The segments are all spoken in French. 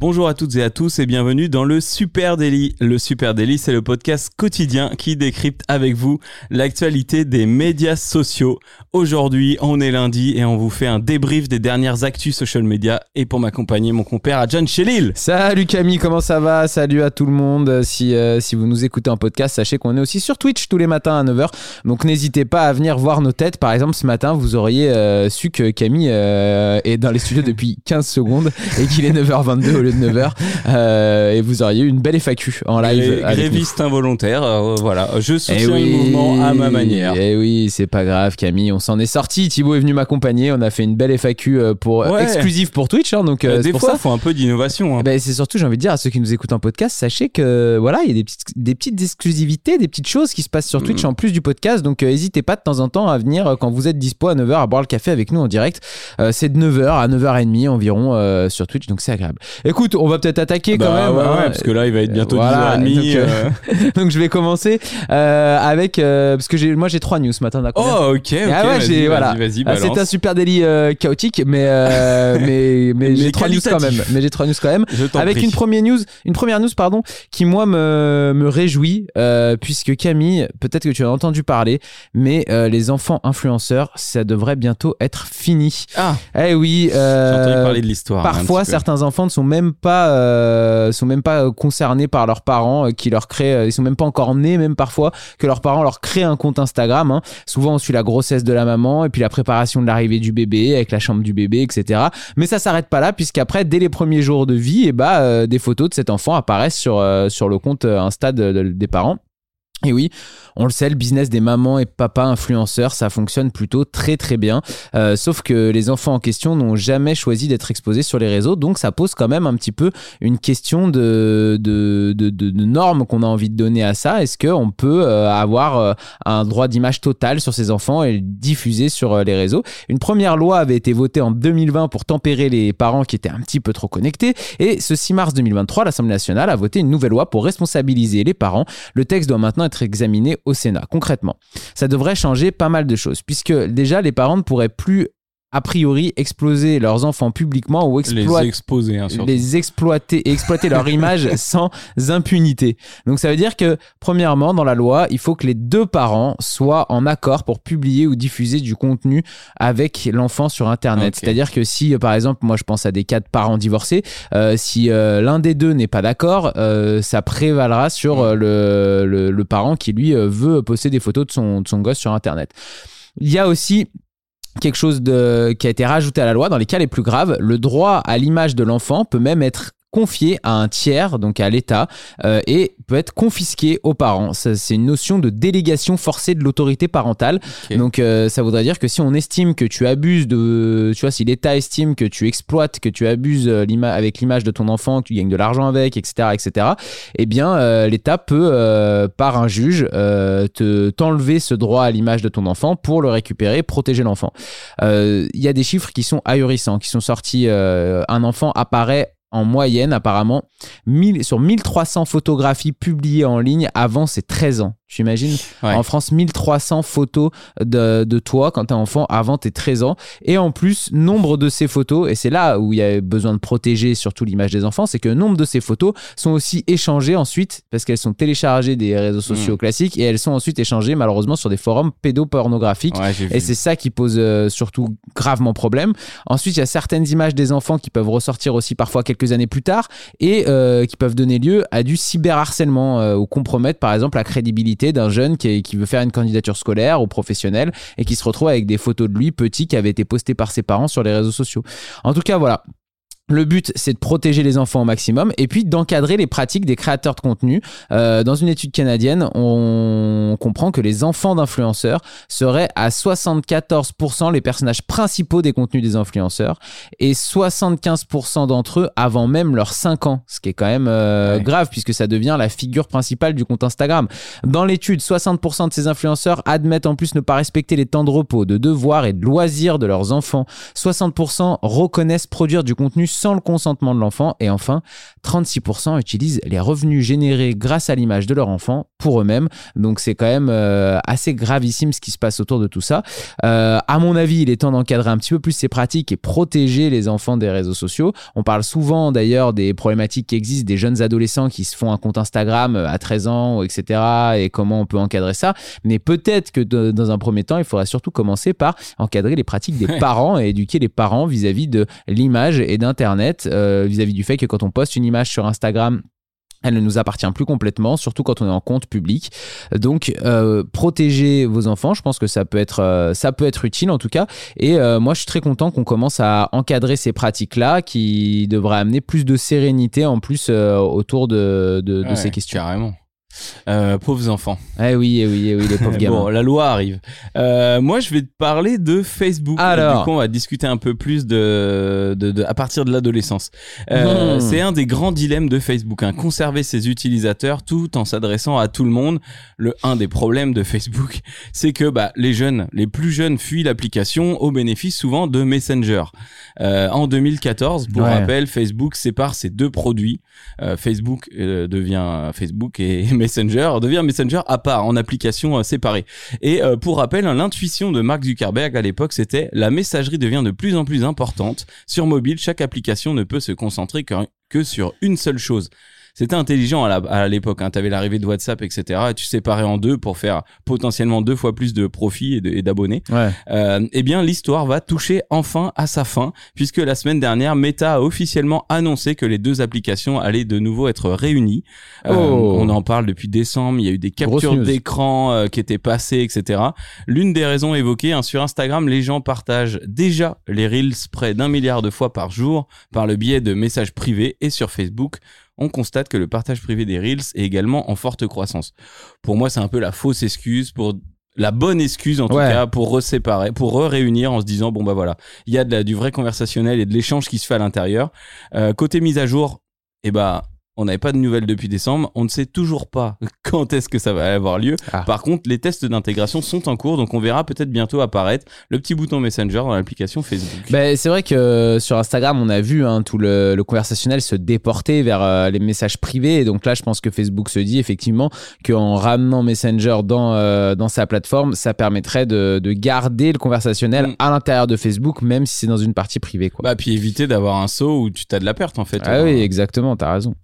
Bonjour à toutes et à tous et bienvenue dans le Super Daily. Le Super Daily, c'est le podcast quotidien qui décrypte avec vous l'actualité des médias sociaux. Aujourd'hui, on est lundi et on vous fait un débrief des dernières actus social media. Et pour m'accompagner, mon compère Adjan Chelil. Salut Camille, comment ça va? Salut à tout le monde. Si, euh, si vous nous écoutez en podcast, sachez qu'on est aussi sur Twitch tous les matins à 9h. Donc n'hésitez pas à venir voir nos têtes. Par exemple, ce matin, vous auriez euh, su que Camille euh, est dans les studios depuis 15 secondes et qu'il est 9h22 au de 9h. Euh, et vous auriez eu une belle FAQ en live. Gré-. Gréviste involontaire, euh, voilà. Je Eh soutiens oui, le mouvement à ma manière. Eh oui, c'est pas grave, Camille. On s'en est sorti. Thibaut est venu m'accompagner. On a fait une belle FAQ euh, pour Ouais. exclusive pour Twitch. hein, donc c'est des pour fois, ça. il faut un peu d'innovation. hein. Eh ben, c'est surtout, j'ai envie de dire à ceux qui nous écoutent en podcast, sachez que voilà, il y a des petites, des petites exclusivités, des petites choses qui se passent sur Twitch Mm. en plus du podcast. Donc, n'hésitez pas de temps en temps à venir quand vous êtes dispo à 9h à boire le café avec nous en direct. C'est de 9h à 9h30 environ sur Twitch, donc c'est agréable. Écoute, on va peut-être attaquer quand Bah même. ouais, hein. ouais, parce que là, il va être bientôt Voilà, 10h30. donc, euh, euh. donc, je vais commencer euh, avec euh, parce que moi j'ai trois news ce matin. d'accord Oh, ok, ok. Ah ouais, vas-y, voilà. Vas-y, Ah, c'est un super délit euh, chaotique, mais euh, mais mais, Mais j'ai trois news quand même. Mais j'ai trois news quand même. Je Avec prie. une première news, une première news pardon, qui moi me, me réjouit euh, puisque Camille, peut-être que tu as entendu parler, mais euh, les enfants influenceurs, ça devrait bientôt être fini. Ah, Eh oui. j'ai euh, entendu parler de l'histoire. hein, Parfois, certains enfants ne sont même pas, euh, sont même pas concernés par leurs parents euh, qui leur créent, euh, ils sont même pas encore nés, même parfois que leurs parents leur créent un compte Instagram. hein. Souvent, on suit la grossesse de la maman et puis la préparation de l'arrivée du bébé avec la chambre du bébé, etc. Mais ça s'arrête pas là puisqu'après, dès les premiers jours de vie, et bah, euh, des photos de cet enfant apparaissent sur sur le compte Insta de- de- des parents. Et oui, on le sait, le business des mamans et papas influenceurs, ça fonctionne plutôt très très bien. Euh, sauf que les enfants en question n'ont jamais choisi d'être exposés sur les réseaux, donc ça pose quand même un petit peu une question de, normes qu'on a envie de donner à ça. Est-ce qu'on peut euh, avoir euh, un droit d'image total sur ces enfants et le diffuser sur les réseaux? Une première loi avait été votée en 2020 pour tempérer les parents qui étaient un petit peu trop connectés. Et ce 6 mars 2023, l'Assemblée nationale a voté une nouvelle loi pour responsabiliser les parents. Le texte doit maintenant être examiné au Sénat. Concrètement, ça devrait changer pas mal de choses, puisque déjà les parents ne pourraient plus a priori exploser leurs enfants publiquement ou Les exploiter exposer, hein, les exploiter exploiter leur image sans impunité. Donc ça veut dire que premièrement dans la loi, il faut que les deux parents soient en accord pour publier ou diffuser du contenu avec l'enfant sur internet. C'est-à-dire que si par exemple, moi je pense à des cas de parents divorcés, euh, si euh, l'un des deux n'est pas d'accord, euh, ça prévalera sur euh, le, le, le parent qui lui veut poster des photos de son, de son gosse sur internet. Il y a aussi quelque chose qui a été rajouté à la loi dans les cas les plus graves. Le droit à l'image de l'enfant peut même être confié à un tiers, donc à l'État, euh, et peut être confisqué aux parents. C'est une notion de délégation forcée de l'autorité parentale. Donc euh, ça voudrait dire que si on estime que tu abuses de... Tu vois, si l'État estime que tu exploites, que tu abuses euh, avec l'image de ton enfant, que tu gagnes de l'argent avec, etc., etc., eh bien euh, l'État peut, euh, par un juge, euh, te t'enlever ce droit à l'image de ton enfant pour le récupérer, protéger l'enfant. Euh, Il y a des chiffres qui sont ahurissants, qui sont sortis. euh, un enfant apparaît en moyenne, apparemment, 1000 sur 1300 photographies publiées en ligne avant ses 13 ans. Tu imagines Ouais. En France, 1300 photos de, de toi quand t'es enfant avant tes 13 ans. Et en plus, nombre de ces photos, et c'est là où il y a besoin de protéger surtout l'image des enfants, c'est que nombre de ces photos sont aussi échangées ensuite, parce qu'elles sont téléchargées des réseaux sociaux Mm. classiques, et elles sont ensuite échangées malheureusement sur des forums pédopornographiques. Ouais, Et c'est ça qui pose euh, surtout gravement problème. Ensuite, il y a certaines images des enfants qui peuvent ressortir aussi parfois quelques années plus tard et euh, qui peuvent donner lieu à du cyberharcèlement euh, ou compromettre par exemple la crédibilité d'un jeune qui, qui veut faire une candidature scolaire ou professionnelle et qui se retrouve avec des photos de lui petit qui avaient été postées par ses parents sur les réseaux sociaux. En tout cas, voilà. Le but, c'est de protéger les enfants au maximum et puis d'encadrer les pratiques des créateurs de contenu. Euh, dans une étude canadienne, on comprend que les enfants d'influenceurs seraient à 74% les personnages principaux des contenus des influenceurs et 75% d'entre eux avant même leurs 5 ans, ce qui est quand même euh, Ouais. grave puisque ça devient la figure principale du compte Instagram. Dans l'étude, 60% de ces influenceurs admettent en plus ne pas respecter les temps de repos, de devoirs et de loisirs de leurs enfants. 60% reconnaissent produire du contenu sans le consentement de l'enfant. Et enfin, 36% utilisent les revenus générés grâce à l'image de leur enfant pour eux-mêmes. Donc c'est quand même euh, assez gravissime ce qui se passe autour de tout ça. Euh, à mon avis, il est temps d'encadrer un petit peu plus ces pratiques et protéger les enfants des réseaux sociaux. On parle souvent d'ailleurs des problématiques qui existent, des jeunes adolescents qui se font un compte Instagram euh, à 13 ans, etc. et comment on peut encadrer ça. Mais peut-être que dans un premier temps, il faudrait surtout commencer par encadrer les pratiques des parents et éduquer les parents vis-à-vis de l'image et d'Internet, vis-à-vis du fait que quand on poste une image sur Instagram, elle ne nous appartient plus complètement, surtout quand on est en compte public. Donc, euh, protéger vos enfants, je pense que ça peut être, euh, ça peut être utile en tout cas. Et euh, moi, je suis très content qu'on commence à encadrer ces pratiques-là, qui devraient amener plus de sérénité en plus autour de, de, ces questions. Carrément. Euh, pauvres enfants. Eh oui, eh oui, eh oui, les pauvres gamins. bon, la loi arrive. Euh, moi, je vais te parler de Facebook. Alors, du coup, on va discuter un peu plus de, de, de à partir de l'adolescence. Euh, hmm. C'est un des grands dilemmes de Facebook, hein, conserver ses utilisateurs tout en s'adressant à tout le monde. Le un des problèmes de Facebook, c'est que bah, les jeunes, les plus jeunes, fuient l'application au bénéfice souvent de Messenger. En 2014, pour rappel, Facebook sépare ses deux produits. Facebook devient Facebook et Messenger devient Messenger à part, en application euh, séparée. Et euh, pour rappel, l'intuition de Mark Zuckerberg à l'époque, c'était la messagerie devient de plus en plus importante. Sur mobile, chaque application ne peut se concentrer que sur une seule chose. C'était intelligent à l'époque. Hein. Tu avais l'arrivée de WhatsApp, etc. Et tu séparais en deux pour faire potentiellement deux fois plus de profits et d'abonnés. Ouais. Euh, eh bien, l'histoire va toucher enfin à sa fin, puisque la semaine dernière, Meta a officiellement annoncé que les deux applications allaient de nouveau être réunies. Euh, oh. On en parle depuis décembre. Il y a eu des captures d'écran euh, qui étaient passées, etc. L'une des raisons évoquées hein, sur Instagram, les gens partagent déjà les reels près d'un milliard de fois par jour par le biais de messages privés et sur Facebook on constate que le partage privé des Reels est également en forte croissance. Pour moi, c'est un peu la fausse excuse pour la bonne excuse en tout cas pour reséparer, pour réunir en se disant bon bah voilà, il y a de du vrai conversationnel et de l'échange qui se fait à l'intérieur. Euh, côté mise à jour, eh bah on n'avait pas de nouvelles depuis décembre. On ne sait toujours pas quand est-ce que ça va avoir lieu. Ah. Par contre, les tests d'intégration sont en cours, donc on verra peut-être bientôt apparaître le petit bouton Messenger dans l'application Facebook. Ben, c'est vrai que sur Instagram, on a vu hein, tout le, conversationnel se déporter vers euh, les messages privés. Et donc là, je pense que Facebook se dit effectivement qu'en ramenant Messenger dans, euh, dans sa plateforme, ça permettrait de, garder le conversationnel mm. à l'intérieur de Facebook, même si c'est dans une partie privée. Quoi. Bah, puis éviter d'avoir un saut où tu as de la perte en fait. Ah oui, exactement, tu as raison.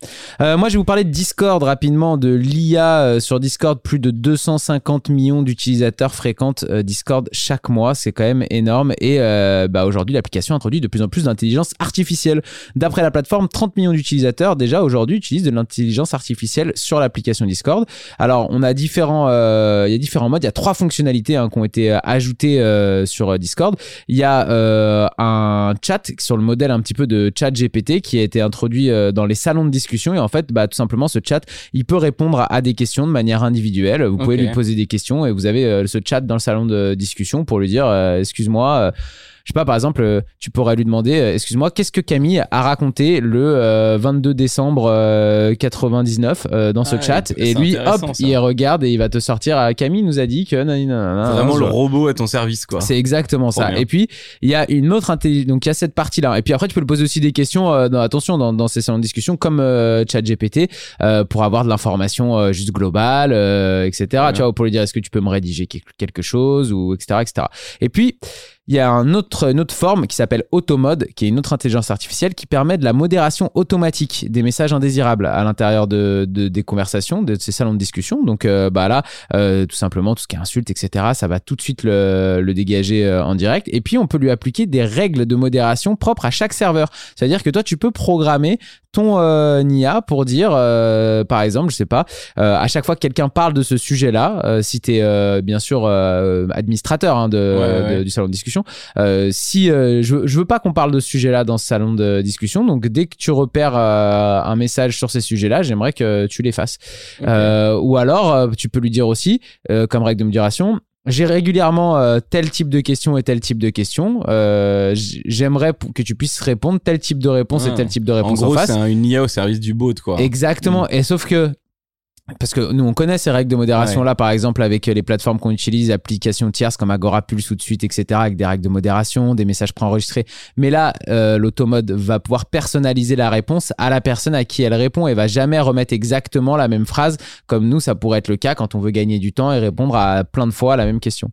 Euh, moi, je vais vous parler de Discord rapidement, de l'IA euh, sur Discord. Plus de 250 millions d'utilisateurs fréquentent euh, Discord chaque mois. C'est quand même énorme. Et bah, aujourd'hui, l'application introduit de plus en plus d'intelligence artificielle. D'après la plateforme, 30 millions d'utilisateurs déjà aujourd'hui utilisent de l'intelligence artificielle sur l'application Discord. Alors, on a différents, il y a différents modes. Il y a trois fonctionnalités hein, qui ont été ajoutées sur Discord. Il y a un chat sur le modèle un petit peu de chat GPT qui a été introduit dans les salons de discussion et en fait, bah, tout simplement, ce chat, il peut répondre à des questions de manière individuelle. Vous pouvez lui poser des questions et vous avez euh, ce chat dans le salon de discussion pour lui dire, euh, excuse-moi. Je sais pas, par exemple, euh, tu pourrais lui demander, euh, excuse-moi, qu'est-ce que Camille a raconté le 22 euh, décembre 99 dans ce chat? Et lui, hop, il regarde et il va te sortir. Camille nous a dit que. Vraiment le robot à ton service, quoi. C'est exactement ça. Et puis, il y a une autre intelligence. Donc, il y a cette partie-là. Et puis après, tu peux lui poser aussi des questions, dans, attention, dans, dans, ces salons de discussion, comme ChatGPT, pour avoir de l'information juste globale, etc. Tu vois, pour lui dire, est-ce que tu peux me rédiger quelque chose, ou etc., etc. Et puis, il y a un autre, une autre forme qui s'appelle Automode, qui est une autre intelligence artificielle qui permet de la modération automatique des messages indésirables à l'intérieur de, des conversations, de ces salons de discussion. Donc euh, bah là, euh, tout simplement, tout ce qui est insulte, etc., ça va tout de suite le, le dégager euh, en direct. Et puis, on peut lui appliquer des règles de modération propres à chaque serveur. C'est-à-dire que toi, tu peux programmer ton NIA pour dire, par exemple, je sais pas, à chaque fois que quelqu'un parle de ce sujet-là, si tu es bien sûr administrateur hein, de, du salon de discussion, euh, si euh, je, je veux pas qu'on parle de ce sujet-là dans ce salon de discussion, donc dès que tu repères euh, un message sur ces sujets-là, j'aimerais que tu les fasses. ou alors, tu peux lui dire aussi, comme règle de modération, j'ai régulièrement tel type de questions et tel type de questions. J'aimerais que tu puisses répondre tel type de réponse et tel type de réponse en gros, c'est une IA au service du bot, quoi. Exactement. Mm. Et sauf que parce que nous on connaît ces règles de modération là par exemple avec les plateformes qu'on utilise applications tierces comme Agora Pulse ou de suite etc avec des règles de modération des messages préenregistrés. Mais là euh, l'automode va pouvoir personnaliser la réponse à la personne à qui elle répond et va jamais remettre exactement la même phrase. Comme nous ça pourrait être le cas quand on veut gagner du temps et répondre à plein de fois à la même question.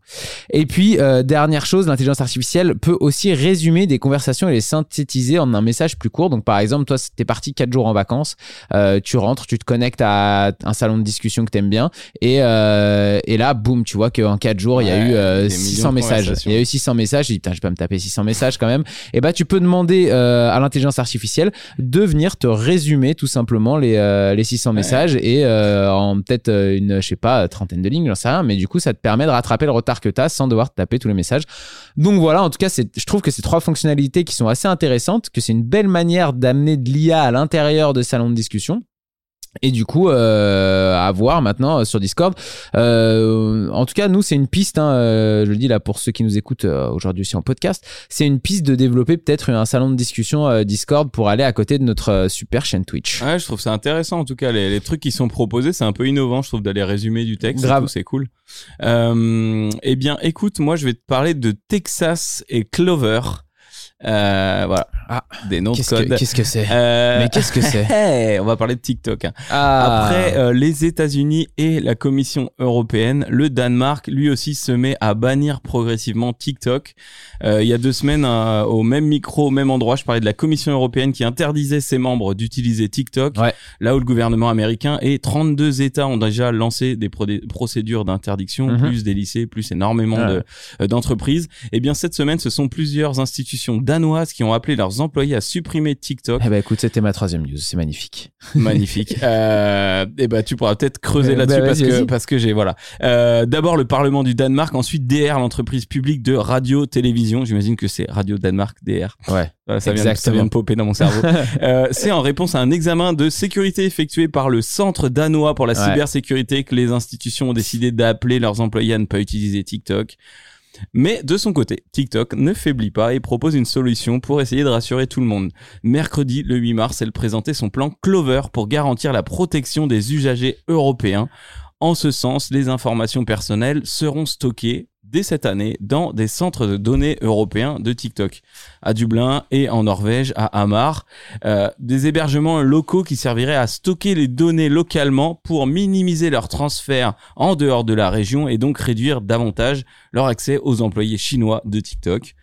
Et puis euh, dernière chose l'intelligence artificielle peut aussi résumer des conversations et les synthétiser en un message plus court. Donc par exemple toi t'es parti quatre jours en vacances euh, tu rentres tu te connectes à un salon de discussion que t'aimes bien. Et, euh, et là, boum, tu vois qu'en 4 jours, il y a eu euh, 600 messages. Il y a eu 600 messages. J'ai dit, putain, je peux me taper 600 messages quand même. Et bah, tu peux demander euh, à l'intelligence artificielle de venir te résumer tout simplement les, euh, les 600 messages et euh, en peut-être une, je sais pas, trentaine de lignes, j'en sais rien. Mais du coup, ça te permet de rattraper le retard que tu as sans devoir te taper tous les messages. Donc voilà, en tout cas, je trouve que ces trois fonctionnalités qui sont assez intéressantes, que c'est une belle manière d'amener de l'IA à l'intérieur de salons de discussion. Et du coup, euh, à voir maintenant euh, sur Discord. Euh, en tout cas, nous, c'est une piste. Hein, euh, je le dis là pour ceux qui nous écoutent euh, aujourd'hui aussi en podcast. C'est une piste de développer peut-être un salon de discussion Discord pour aller à côté de notre super chaîne Twitch. Ouais, je trouve ça intéressant. En tout cas, les, les trucs qui sont proposés, c'est un peu innovant. Je trouve d'aller résumer du texte. Grave. C'est cool. eh bien, écoute, moi, je vais te parler de Texas et Clover. Euh, voilà. Ah, des noms de Qu'est-ce code. que qu'est-ce que c'est? Euh, Mais qu'est-ce que c'est? On va parler de TikTok. hein. Ah. Après euh, les États-Unis et la Commission européenne, le Danemark lui aussi se met à bannir progressivement TikTok. Euh, il y a deux semaines, euh, au même micro, au même endroit, je parlais de la Commission européenne qui interdisait ses membres d'utiliser TikTok. Ouais. Là où le gouvernement américain et 32 États ont déjà lancé des pro- des procédures d'interdiction, Mhm. plus des lycées, plus énormément Ouais. de euh, d'entreprises. Et bien cette semaine, ce sont plusieurs institutions danoises qui ont appelé leurs employés à supprimer TikTok. Eh ben écoute, c'était ma troisième news. C'est magnifique. Magnifique. Euh, et ben tu pourras peut-être creuser Euh, là-dessus bah, parce que parce que j'ai voilà. Euh, D'abord le Parlement du Danemark, ensuite DR, l'entreprise publique de radio télévision. J'imagine que c'est Radio Danemark DR. Ouais. Voilà, ça, vient, de- ça Exactement. vient de popper dans mon cerveau. Euh, c'est en réponse à un examen de sécurité effectué par le Centre danois pour la Ouais. cybersécurité que les institutions ont décidé d'appeler leurs employés à ne pas utiliser TikTok. Mais de son côté, TikTok ne faiblit pas et propose une solution pour essayer de rassurer tout le monde. Mercredi, le 8 mars, elle présentait son plan Clover pour garantir la protection des usagers européens. En ce sens, les informations personnelles seront stockées dès cette année dans des centres de données européens de TikTok, à Dublin et en Norvège, à Hamar, Euh, des hébergements locaux qui serviraient à stocker les données localement pour minimiser leur transfert en dehors de la région et donc réduire davantage leur accès aux employés chinois de TikTok.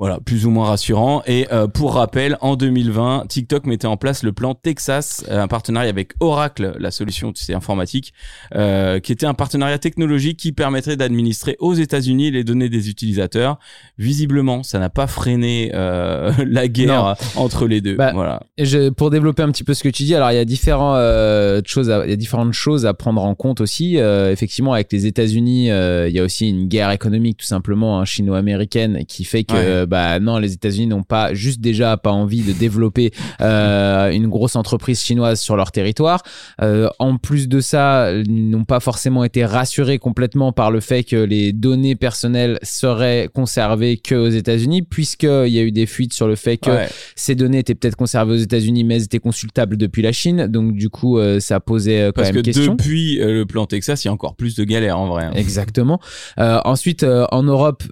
Voilà, plus ou moins rassurant. Et euh, pour rappel, en 2020, TikTok mettait en place le plan Texas, euh, un partenariat avec Oracle, la solution tu sais, informatique, euh, qui était un partenariat technologique qui permettrait d'administrer aux États-Unis les données des utilisateurs. Visiblement, ça n'a pas freiné euh, la guerre entre les deux. Bah, voilà. Et je- pour développer un petit peu ce que tu dis, alors il y a différents euh, choses, à- il y a différentes choses à prendre en compte aussi. Euh, effectivement, avec les États-Unis, euh, il y a aussi une guerre économique tout simplement hein, chino-américaine qui fait que Ouais. Bah non, les États-Unis n'ont pas juste déjà pas envie de développer euh, une grosse entreprise chinoise sur leur territoire. Euh, en plus de ça, ils n'ont pas forcément été rassurés complètement par le fait que les données personnelles seraient conservées que aux États-Unis, puisqu'il y a eu des fuites sur le fait que Ouais. ces données étaient peut-être conservées aux États-Unis, mais elles étaient consultables depuis la Chine. Donc, du coup, euh, ça posait quand Parce même que question. depuis euh, le plan Texas, il y a encore plus de galères en vrai. hein. Exactement. Euh, ensuite, en Europe,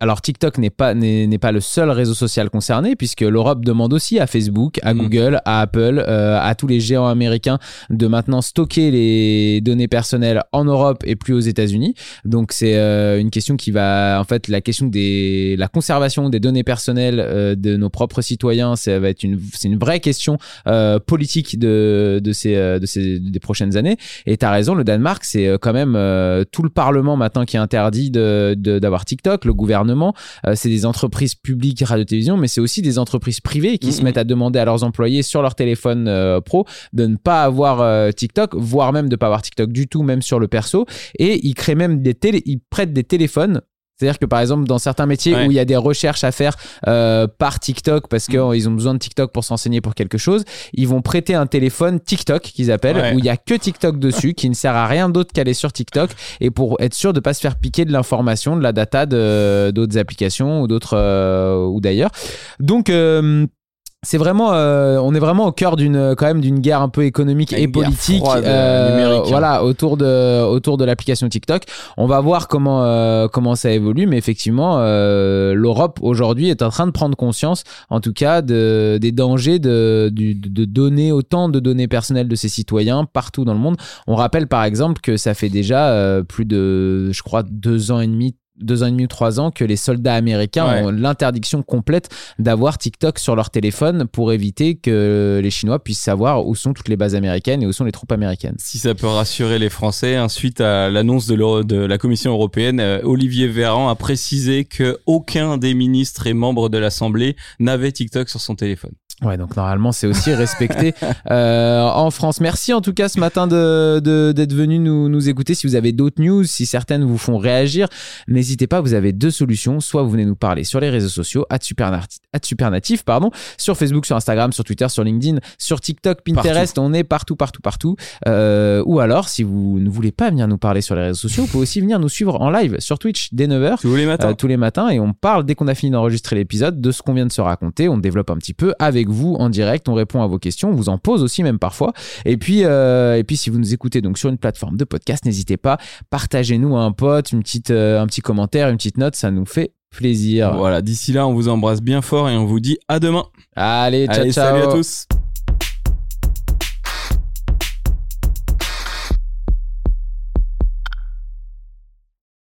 alors TikTok n'est pas n'est n'est pas le seul réseau social concerné puisque l'Europe demande aussi à Facebook, à Mm. Google, à Apple, euh, à tous les géants américains de maintenant stocker les données personnelles en Europe et plus aux États-Unis. Donc c'est euh, une question qui va en fait la question des la conservation des données personnelles euh, de nos propres citoyens, ça va être une c'est une vraie question euh, politique de de ces euh, de ces des prochaines années. Et tu as raison, le Danemark, c'est euh, quand même euh, tout le Parlement maintenant qui interdit de- de- d'avoir TikTok, le gouvernement. Euh, c'est des entreprises publiques radio-télévision, mais c'est aussi des entreprises privées qui se mettent à demander à leurs employés sur leur téléphone euh, pro de ne pas avoir euh, TikTok, voire même de pas avoir TikTok du tout, même sur le perso. Et ils créent même des télé, ils prêtent des téléphones. C'est-à-dire que par exemple, dans certains métiers Ouais. où il y a des recherches à faire euh, par TikTok parce qu'ils ont besoin de TikTok pour s'enseigner pour quelque chose, ils vont prêter un téléphone TikTok qu'ils appellent Ouais. où il y a que TikTok dessus qui ne sert à rien d'autre qu'aller sur TikTok et pour être sûr de pas se faire piquer de l'information, de la data d'autres applications ou d'autres euh, ou d'ailleurs. Donc euh, c'est vraiment, euh, on est vraiment au cœur d'une quand même d'une guerre un peu économique et politique, froide, euh, hein. voilà, autour de autour de l'application TikTok. On va voir comment euh, comment ça évolue, mais effectivement, euh, l'Europe aujourd'hui est en train de prendre conscience, en tout cas, de, des dangers de, de, de donner autant de données personnelles de ses citoyens partout dans le monde. On rappelle par exemple que ça fait déjà euh, plus de, je crois, deux ans et demi. Deux ans et demi ou trois ans que les soldats américains Ouais. ont l'interdiction complète d'avoir TikTok sur leur téléphone pour éviter que les Chinois puissent savoir où sont toutes les bases américaines et où sont les troupes américaines. Si ça peut rassurer les Français, hein, suite à l'annonce de la Commission européenne, euh, Olivier Véran a précisé que aucun des ministres et membres de l'Assemblée n'avait TikTok sur son téléphone. Ouais, donc normalement c'est aussi respecté euh, en France. Merci en tout cas ce matin de, de- d'être venu nous, nous écouter. Si vous avez d'autres news, si certaines vous font réagir, n'hésitez pas. Vous avez deux solutions. Soit vous venez nous parler sur les réseaux sociaux, @supernatif, pardon, sur Facebook, sur Instagram, sur Twitter, sur LinkedIn, sur TikTok, Pinterest. On est partout, partout, partout. Euh, ou alors, si vous ne voulez pas venir nous parler sur les réseaux sociaux, vous pouvez aussi venir nous suivre en live sur Twitch dès 9h. Tous les matins. Euh, tous les matins et on parle dès qu'on a fini d'enregistrer l'épisode de ce qu'on vient de se raconter. On développe un petit peu avec vous en direct. On répond à vos questions. On vous en pose aussi même parfois. Et puis, euh, et puis si vous nous écoutez donc sur une plateforme de podcast, n'hésitez pas. Partagez-nous à un pote, une petite, euh, un petit commentaire, une petite note. Ça nous fait plaisir. Voilà, d'ici là, on vous embrasse bien fort et on vous dit à demain. Allez, ciao, Allez, ciao. salut à tous.